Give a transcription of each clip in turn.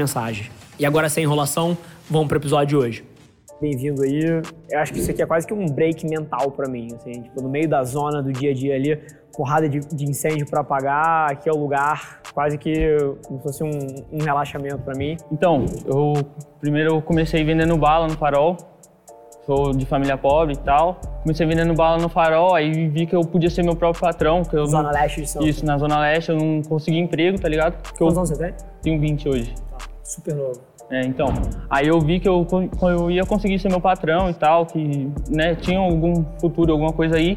mensagens. E agora, sem enrolação, vamos pro episódio de hoje. Bem-vindo aí. Eu acho que isso aqui é quase que um break mental para mim, assim, tipo, no meio da zona do dia a dia ali, porrada de, de incêndio para apagar, aqui é o lugar, quase que como se fosse um, um relaxamento para mim. Então, eu primeiro eu comecei vendendo bala no farol, sou de família pobre e tal. Comecei vendendo bala no farol, aí vi que eu podia ser meu próprio patrão. Que eu Zona não... Leste de São Isso, na Zona Leste eu não consegui emprego, tá ligado? Porque Quantos eu anos você tem? tenho 20 hoje. Super novo. É, então, aí eu vi que eu, eu ia conseguir ser meu patrão e tal, que né, tinha algum futuro, alguma coisa aí.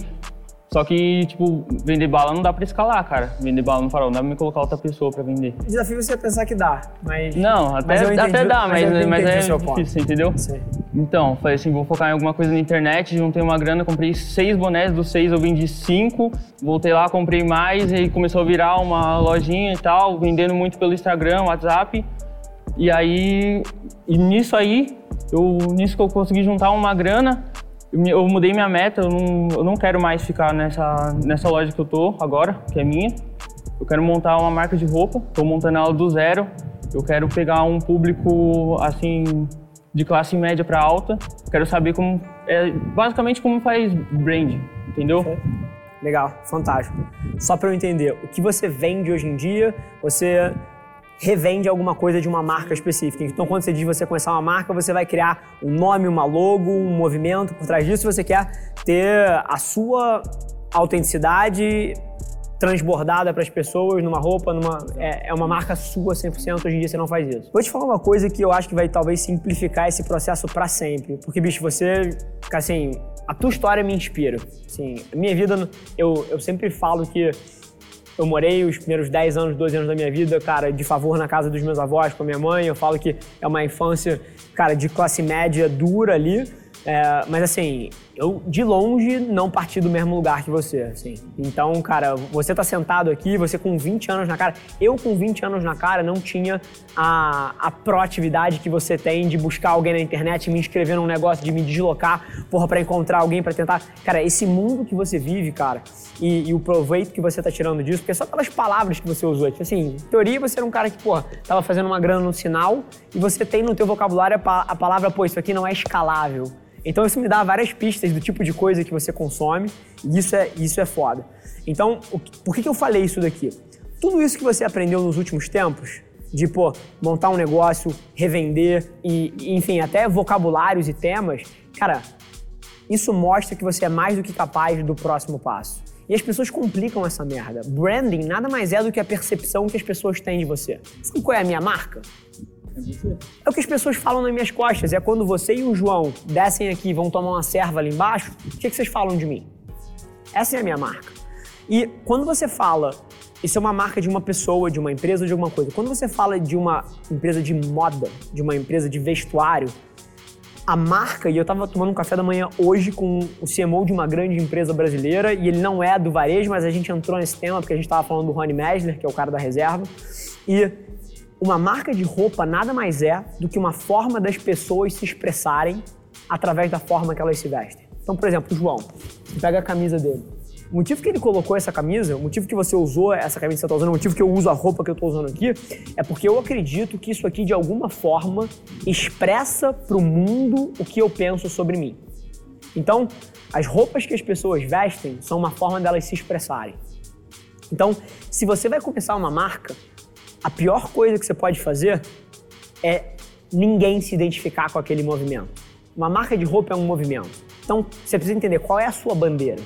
Só que, tipo, vender bala não dá pra escalar, cara. Vender bala no farol, não dá pra me colocar outra pessoa pra vender. O desafio é você pensar que dá, mas. Não, até, Mas entendi- até dá, mas mas, eu mas, é seu ponto. difícil, entendeu? Sim. Então, falei assim, vou focar em alguma coisa na internet, juntei uma grana, comprei seis bonés, dos seis eu vendi cinco, voltei lá, comprei mais, e começou a virar uma lojinha e tal, vendendo muito pelo Instagram, WhatsApp. E aí, e nisso aí, eu, nisso que eu consegui juntar uma grana, eu, mudei minha meta, eu não, eu não quero mais ficar nessa, nessa loja que eu tô agora, que é minha. Eu quero montar uma marca de roupa, estou montando ela do zero. Eu quero pegar um público assim de classe média para alta. Quero saber como é basicamente como faz brand, entendeu? Legal, fantástico. Só para eu entender, o que você vende hoje em dia, você revende alguma coisa de uma marca específica. Então, quando você diz você começar uma marca, você vai criar um nome, uma logo, um movimento por trás disso. Você quer ter a sua autenticidade transbordada para as pessoas numa roupa, numa é, é uma marca sua 100%. Hoje em dia você não faz isso. Vou te falar uma coisa que eu acho que vai talvez simplificar esse processo para sempre, porque bicho, você, assim, a tua história me inspira. A minha vida, eu, eu sempre falo que eu morei os primeiros 10 anos, 12 anos da minha vida, cara, de favor na casa dos meus avós, com a minha mãe. Eu falo que é uma infância, cara, de classe média dura ali. É, mas assim, eu de longe não parti do mesmo lugar que você, assim. Então, cara, você tá sentado aqui, você com 20 anos na cara. Eu com 20 anos na cara não tinha a, a proatividade que você tem de buscar alguém na internet, me inscrever num negócio, de me deslocar, porra, pra encontrar alguém, pra tentar. Cara, esse mundo que você vive, cara, e, e o proveito que você tá tirando disso, porque é só pelas palavras que você usou. Tipo assim, em teoria você era um cara que, porra, tava fazendo uma grana no sinal e você tem no teu vocabulário a, a palavra, pô, isso aqui não é escalável. Então isso me dá várias pistas do tipo de coisa que você consome e isso é, isso é foda. Então, o por que, que eu falei isso daqui? Tudo isso que você aprendeu nos últimos tempos, de, pô, montar um negócio, revender e, enfim, até vocabulários e temas, cara, isso mostra que você é mais do que capaz do próximo passo. E as pessoas complicam essa merda. Branding nada mais é do que a percepção que as pessoas têm de você. Sabe qual é a minha marca? É o que as pessoas falam nas minhas costas. É quando você e o João descem aqui e vão tomar uma serva ali embaixo, o que, que vocês falam de mim? Essa é a minha marca. E quando você fala, isso é uma marca de uma pessoa, de uma empresa ou de alguma coisa. Quando você fala de uma empresa de moda, de uma empresa de vestuário, a marca, e eu tava tomando um café da manhã hoje com o CMO de uma grande empresa brasileira, e ele não é do varejo, mas a gente entrou nesse tema porque a gente tava falando do Rony Mesler, que é o cara da reserva. E uma marca de roupa nada mais é do que uma forma das pessoas se expressarem através da forma que elas se vestem. Então, por exemplo, o João, pega a camisa dele. O motivo que ele colocou essa camisa, o motivo que você usou essa camisa que você está usando, o motivo que eu uso a roupa que eu estou usando aqui, é porque eu acredito que isso aqui, de alguma forma, expressa para o mundo o que eu penso sobre mim. Então, as roupas que as pessoas vestem são uma forma delas se expressarem. Então, se você vai começar uma marca, a pior coisa que você pode fazer é ninguém se identificar com aquele movimento. Uma marca de roupa é um movimento. Então, você precisa entender qual é a sua bandeira.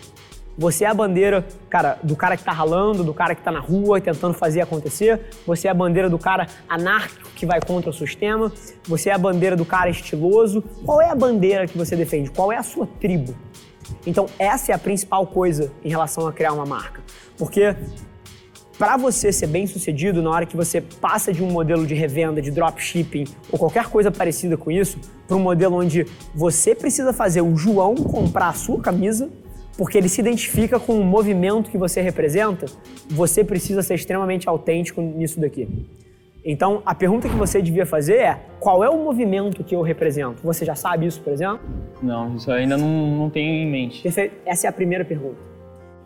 Você é a bandeira, cara, do cara que tá ralando, do cara que tá na rua tentando fazer acontecer. Você é a bandeira do cara anárquico que vai contra o sistema. Você é a bandeira do cara estiloso. Qual é a bandeira que você defende? Qual é a sua tribo? Então, essa é a principal coisa em relação a criar uma marca. Porque para você ser bem sucedido na hora que você passa de um modelo de revenda, de dropshipping ou qualquer coisa parecida com isso, para um modelo onde você precisa fazer o João comprar a sua camisa, porque ele se identifica com o movimento que você representa, você precisa ser extremamente autêntico nisso daqui. Então, a pergunta que você devia fazer é: qual é o movimento que eu represento? Você já sabe isso, por exemplo? Não, isso ainda não, não tenho em mente. Perfeito. Essa é a primeira pergunta.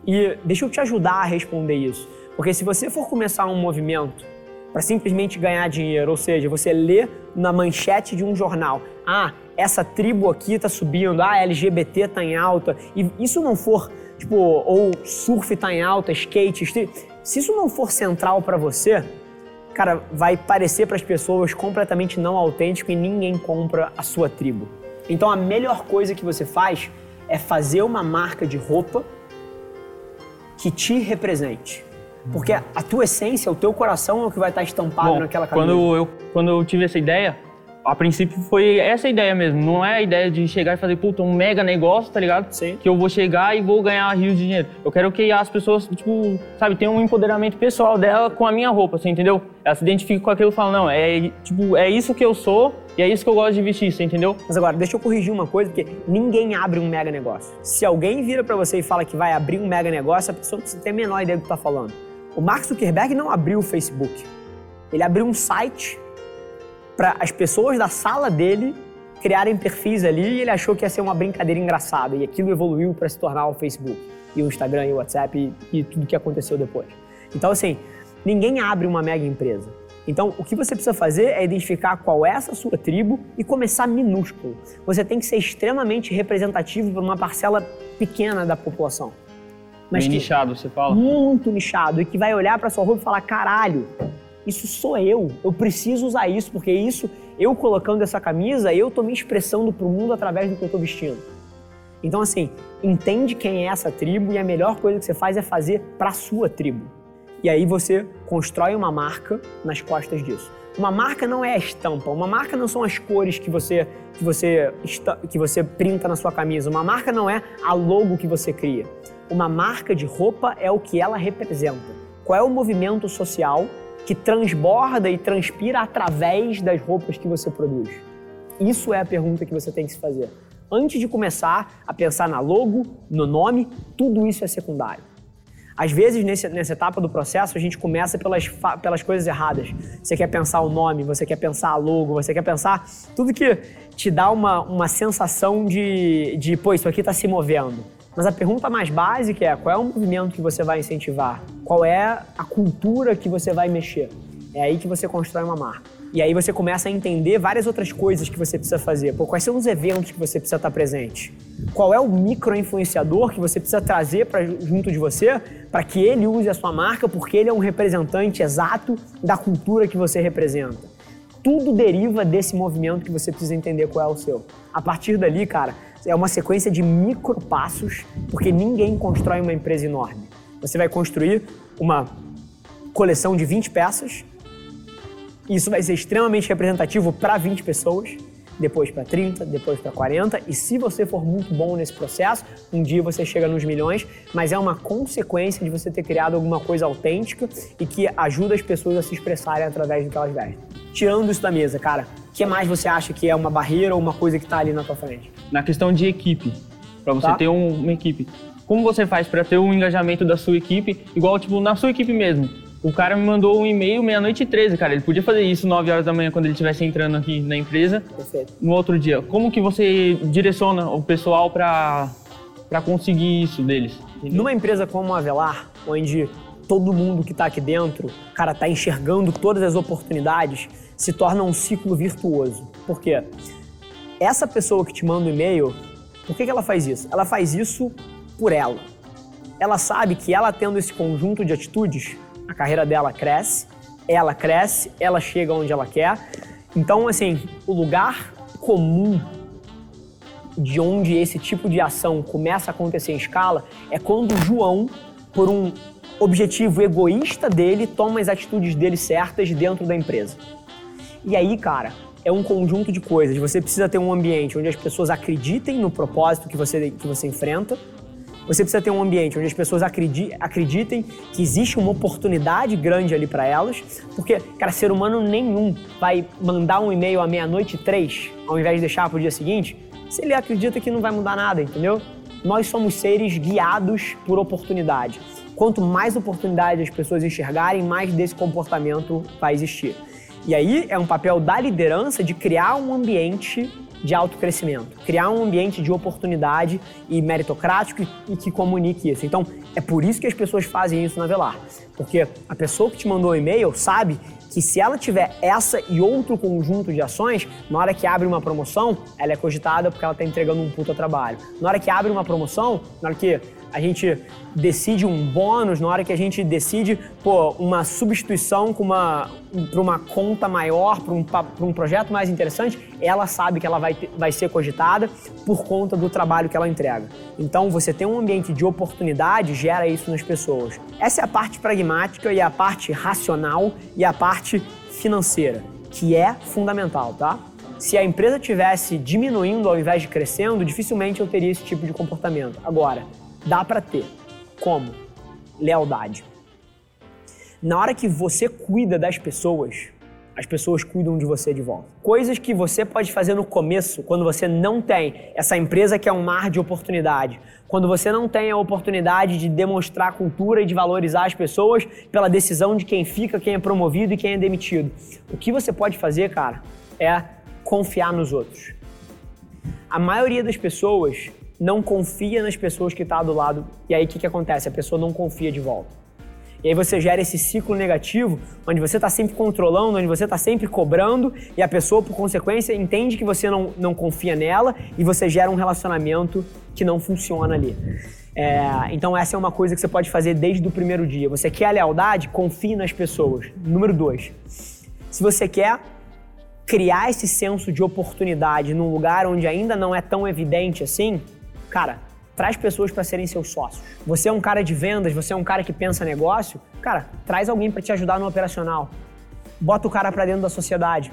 E deixa eu te ajudar a responder isso. Porque se você for começar um movimento para simplesmente ganhar dinheiro, ou seja, você lê na manchete de um jornal, ah, essa tribo aqui está subindo, ah, LGBT está em alta, e isso não for, tipo, ou surf está em alta, skate, street, se isso não for central para você, cara, vai parecer para as pessoas completamente não autêntico e ninguém compra a sua tribo. Então a melhor coisa que você faz é fazer uma marca de roupa que te represente. Porque a tua essência, o teu coração é o que vai estar estampado Bom, naquela camisa. Quando eu, quando eu tive essa ideia, a princípio foi essa ideia mesmo. Não é a ideia de chegar e fazer, puta, um mega negócio, tá ligado? Sim. Que eu vou chegar e vou ganhar rios de dinheiro. Eu quero que as pessoas, tipo, sabe, tenham um empoderamento pessoal dela com a minha roupa, você entendeu? Ela se identifica com aquilo e fala, não, é, tipo, é isso que eu sou e é isso que eu gosto de vestir, você entendeu? Mas agora, deixa eu corrigir uma coisa, porque ninguém abre um mega negócio. Se alguém vira para você e fala que vai abrir um mega negócio, a pessoa não precisa ter a menor ideia do que tá falando. O Mark Zuckerberg não abriu o Facebook. Ele abriu um site para as pessoas da sala dele criarem perfis ali e ele achou que ia ser uma brincadeira engraçada. E aquilo evoluiu para se tornar o Facebook, e o Instagram, e o WhatsApp e, e tudo que aconteceu depois. Então, assim, ninguém abre uma mega empresa. Então, o que você precisa fazer é identificar qual é essa sua tribo e começar minúsculo. Você tem que ser extremamente representativo para uma parcela pequena da população. Mas Bem nichado, você fala? Muito nichado. E que vai olhar para sua roupa e falar: caralho, isso sou eu. Eu preciso usar isso, porque isso, eu colocando essa camisa, eu tô me expressando para o mundo através do que eu tô vestindo. Então, assim, entende quem é essa tribo e a melhor coisa que você faz é fazer para a sua tribo. E aí você constrói uma marca nas costas disso. Uma marca não é a estampa, uma marca não são as cores que você que você que você printa na sua camisa. Uma marca não é a logo que você cria. Uma marca de roupa é o que ela representa. Qual é o movimento social que transborda e transpira através das roupas que você produz? Isso é a pergunta que você tem que se fazer. Antes de começar a pensar na logo, no nome, tudo isso é secundário. Às vezes, nesse, nessa etapa do processo, a gente começa pelas, pelas coisas erradas. Você quer pensar o nome, você quer pensar a logo, você quer pensar tudo que te dá uma, uma sensação de, de, pô, isso aqui está se movendo. Mas a pergunta mais básica é qual é o movimento que você vai incentivar? Qual é a cultura que você vai mexer? É aí que você constrói uma marca. E aí você começa a entender várias outras coisas que você precisa fazer. Pô, quais são os eventos que você precisa estar presente? Qual é o micro-influenciador que você precisa trazer para junto de você para que ele use a sua marca porque ele é um representante exato da cultura que você representa? Tudo deriva desse movimento que você precisa entender qual é o seu. A partir dali, cara, é uma sequência de micro passos, porque ninguém constrói uma empresa enorme. Você vai construir uma coleção de 20 peças, isso vai ser extremamente representativo para 20 pessoas, depois para 30, depois para 40, e se você for muito bom nesse processo, um dia você chega nos milhões, mas é uma consequência de você ter criado alguma coisa autêntica e que ajuda as pessoas a se expressarem através do que elas vestem. Tirando isso da mesa, cara, o que mais você acha que é uma barreira ou uma coisa que está ali na tua frente? Na questão de equipe, para você tá. ter um, uma equipe. Como você faz para ter um engajamento da sua equipe, igual tipo na sua equipe mesmo? O cara me mandou um e-mail meia-noite e 13, cara. Ele podia fazer isso 9 horas da manhã quando ele estivesse entrando aqui na empresa. Perfeito. No outro dia. Como que você direciona o pessoal para conseguir isso deles? Entendeu? Numa empresa como a Avelar, onde todo mundo que está aqui dentro, cara, está enxergando todas as oportunidades, se torna um ciclo virtuoso. Por quê? Essa pessoa que te manda o um e-mail, por que, que ela faz isso? Ela faz isso por ela. Ela sabe que ela tendo esse conjunto de atitudes, a carreira dela cresce, ela cresce, ela chega onde ela quer. Então, assim, o lugar comum de onde esse tipo de ação começa a acontecer em escala é quando o João, por um objetivo egoísta dele, toma as atitudes dele certas dentro da empresa. E aí, cara, é um conjunto de coisas. Você precisa ter um ambiente onde as pessoas acreditem no propósito que você, que você enfrenta, Você precisa ter um ambiente onde as pessoas acreditem que existe uma oportunidade grande ali para elas, porque, cara, ser humano nenhum vai mandar um e-mail à meia-noite três, ao invés de deixar para o dia seguinte, se ele acredita que não vai mudar nada, entendeu? Nós somos seres guiados por oportunidade. Quanto mais oportunidade as pessoas enxergarem, mais desse comportamento vai existir. E aí é um papel da liderança de criar um ambiente de autocrescimento, criar um ambiente de oportunidade e meritocrático e, que comunique isso. Então, é por isso que as pessoas fazem isso na Velar. Porque a pessoa que te mandou o e-mail sabe que se ela tiver essa e outro conjunto de ações, na hora que abre uma promoção, ela é cogitada porque ela está entregando um puta trabalho. Na hora que abre uma promoção, na hora que a gente decide um bônus, na hora que a gente decide pô, uma substituição para uma conta maior, para um, um projeto mais interessante, ela sabe que ela vai, vai ser cogitada por conta do trabalho que ela entrega. Então, você tem um ambiente de oportunidade, gera isso nas pessoas. Essa é a parte pragmática e a parte racional e a parte financeira, que é fundamental, tá? Se a empresa tivesse diminuindo ao invés de crescendo, dificilmente eu teria esse tipo de comportamento. Agora, Dá para ter. Como? Lealdade. Na hora que você cuida das pessoas, as pessoas cuidam de você de volta. Coisas que você pode fazer no começo, quando você não tem essa empresa que é um mar de oportunidade, quando você não tem a oportunidade de demonstrar cultura e de valorizar as pessoas pela decisão de quem fica, quem é promovido e quem é demitido. O que você pode fazer, cara, é confiar nos outros. A maioria das pessoas não confia nas pessoas que está do lado. E aí o que, que acontece? A pessoa não confia de volta. E aí você gera esse ciclo negativo, onde você está sempre controlando, onde você está sempre cobrando, e a pessoa, por consequência, entende que você não, não confia nela e você gera um relacionamento que não funciona ali. É, então essa é uma coisa que você pode fazer desde o primeiro dia. Você quer a lealdade? Confie nas pessoas. Número dois. Se você quer criar esse senso de oportunidade num lugar onde ainda não é tão evidente assim, Cara, traz pessoas para serem seus sócios. Você é um cara de vendas, você é um cara que pensa negócio, cara, traz alguém para te ajudar no operacional. Bota o cara para dentro da sociedade.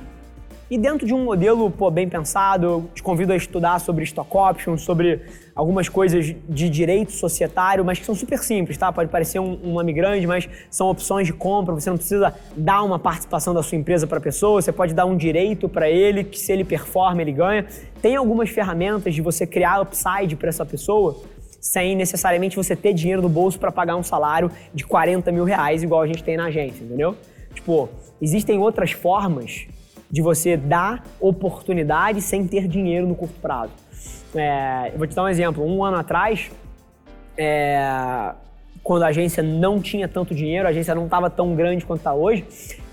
E dentro de um modelo pô, bem pensado, eu te convido a estudar sobre stock options, sobre algumas coisas de direito societário, mas que são super simples, tá? Pode parecer um, um nome grande, mas são opções de compra. Você não precisa dar uma participação da sua empresa para a pessoa, você pode dar um direito para ele, que se ele performa, ele ganha. Tem algumas ferramentas de você criar upside para essa pessoa sem necessariamente você ter dinheiro no bolso para pagar um salário de 40 mil reais, igual a gente tem na agência, entendeu? Tipo, existem outras formas de você dar oportunidade sem ter dinheiro no curto prazo. É, eu vou te dar um exemplo. Um ano atrás, é, quando a agência não tinha tanto dinheiro, a agência não estava tão grande quanto está hoje,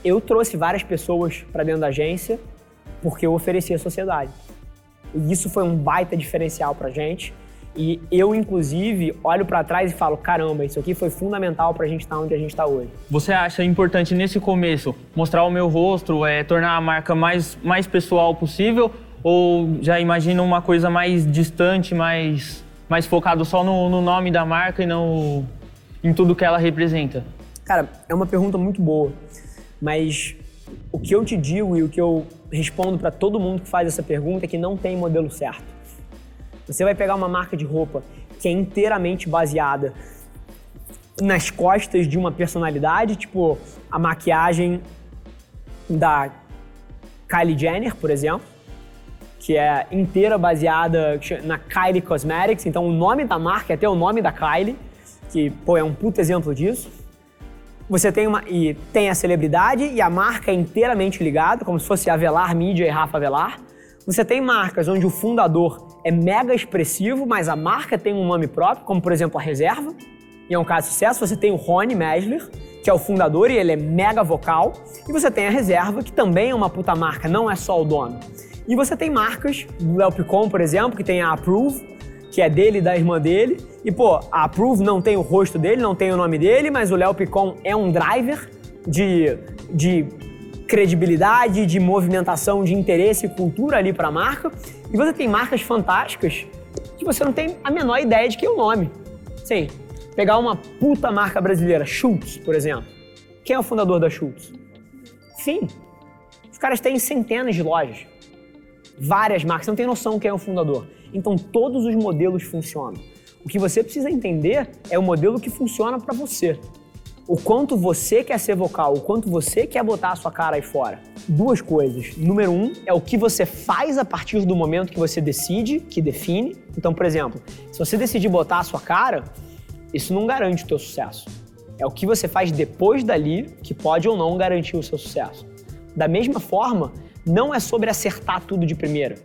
eu trouxe várias pessoas para dentro da agência porque eu oferecia a sociedade. E isso foi um baita diferencial para a gente. E eu, inclusive, olho para trás e falo: caramba, isso aqui foi fundamental para a gente estar tá onde a gente está hoje. Você acha importante nesse começo mostrar o meu rosto, é, tornar a marca mais, mais pessoal possível? Ou já imagina uma coisa mais distante, mais, mais focado só no, no nome da marca e não em tudo que ela representa? Cara, é uma pergunta muito boa, mas o que eu te digo e o que eu respondo para todo mundo que faz essa pergunta é que não tem modelo certo. Você vai pegar uma marca de roupa que é inteiramente baseada nas costas de uma personalidade, tipo a maquiagem da Kylie Jenner, por exemplo, que é inteira baseada na Kylie Cosmetics. Então o nome da marca é até o nome da Kylie, que pô, é um puto exemplo disso. Você tem uma e tem a celebridade e a marca é inteiramente ligada, como se fosse a Velar Media e Rafa Velar. Você tem marcas onde o fundador é mega expressivo, mas a marca tem um nome próprio, como por exemplo a Reserva, e é um caso de sucesso. Você tem o Rony Mesler, que é o fundador e ele é mega vocal, e você tem a Reserva, que também é uma puta marca, não é só o dono. E você tem marcas, do Léo por exemplo, que tem a Approve, que é dele e da irmã dele. E pô, a Approve não tem o rosto dele, não tem o nome dele, mas o Léo é um driver de, de credibilidade, de movimentação de interesse e cultura ali para a marca. E você tem marcas fantásticas que você não tem a menor ideia de que é o nome. Sim, pegar uma puta marca brasileira, Schultz, por exemplo. Quem é o fundador da Schultz? Fim. Os caras têm centenas de lojas. Várias marcas, não tem noção quem é o fundador. Então todos os modelos funcionam. O que você precisa entender é o modelo que funciona para você. O quanto você quer ser vocal, o quanto você quer botar a sua cara aí fora. Duas coisas. Número um é o que você faz a partir do momento que você decide, que define. Então, por exemplo, se você decidir botar a sua cara, isso não garante o teu sucesso. É o que você faz depois dali que pode ou não garantir o seu sucesso. Da mesma forma, não é sobre acertar tudo de primeira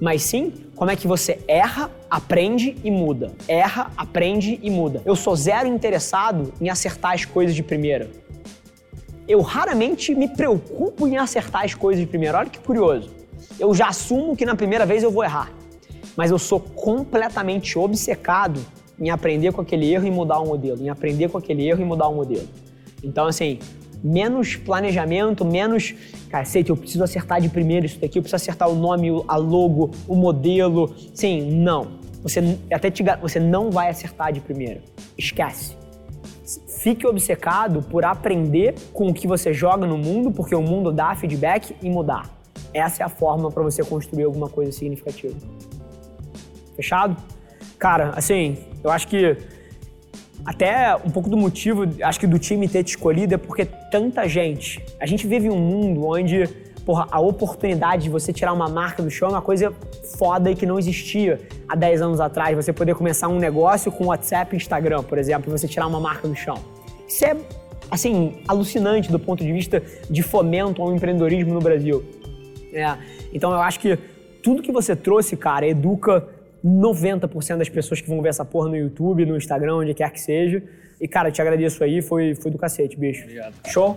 mas sim como é que você erra, aprende e muda. Erra, aprende e muda. Eu sou zero interessado em acertar as coisas de primeira. Eu raramente me preocupo em acertar as coisas de primeira. Olha que curioso. Eu já assumo que na primeira vez eu vou errar. Mas eu sou completamente obcecado em aprender com aquele erro e mudar o modelo, em aprender com aquele erro e mudar o modelo. Então, assim, menos planejamento, menos cacete, eu preciso acertar de primeiro isso daqui, eu preciso acertar o nome, a logo, o modelo. Sim, não. Você até te, você não vai acertar de primeira. Esquece. Fique obcecado por aprender com o que você joga no mundo, porque o mundo dá feedback e mudar. Essa é a forma para você construir alguma coisa significativa. Fechado? Cara, assim, eu acho que até um pouco do motivo, acho que do time ter te escolhido é porque tanta gente. A gente vive um mundo onde porra, a oportunidade de você tirar uma marca do chão é uma coisa foda e que não existia há 10 anos atrás. Você poder começar um negócio com WhatsApp e Instagram, por exemplo, e você tirar uma marca do chão. Isso é, assim, alucinante do ponto de vista de fomento ao empreendedorismo no Brasil. É. Então eu acho que tudo que você trouxe, cara, educa 90% das pessoas que vão ver essa porra no YouTube, no Instagram, onde quer que seja. E, cara, te agradeço aí, foi, foi do cacete, bicho. Obrigado. Show?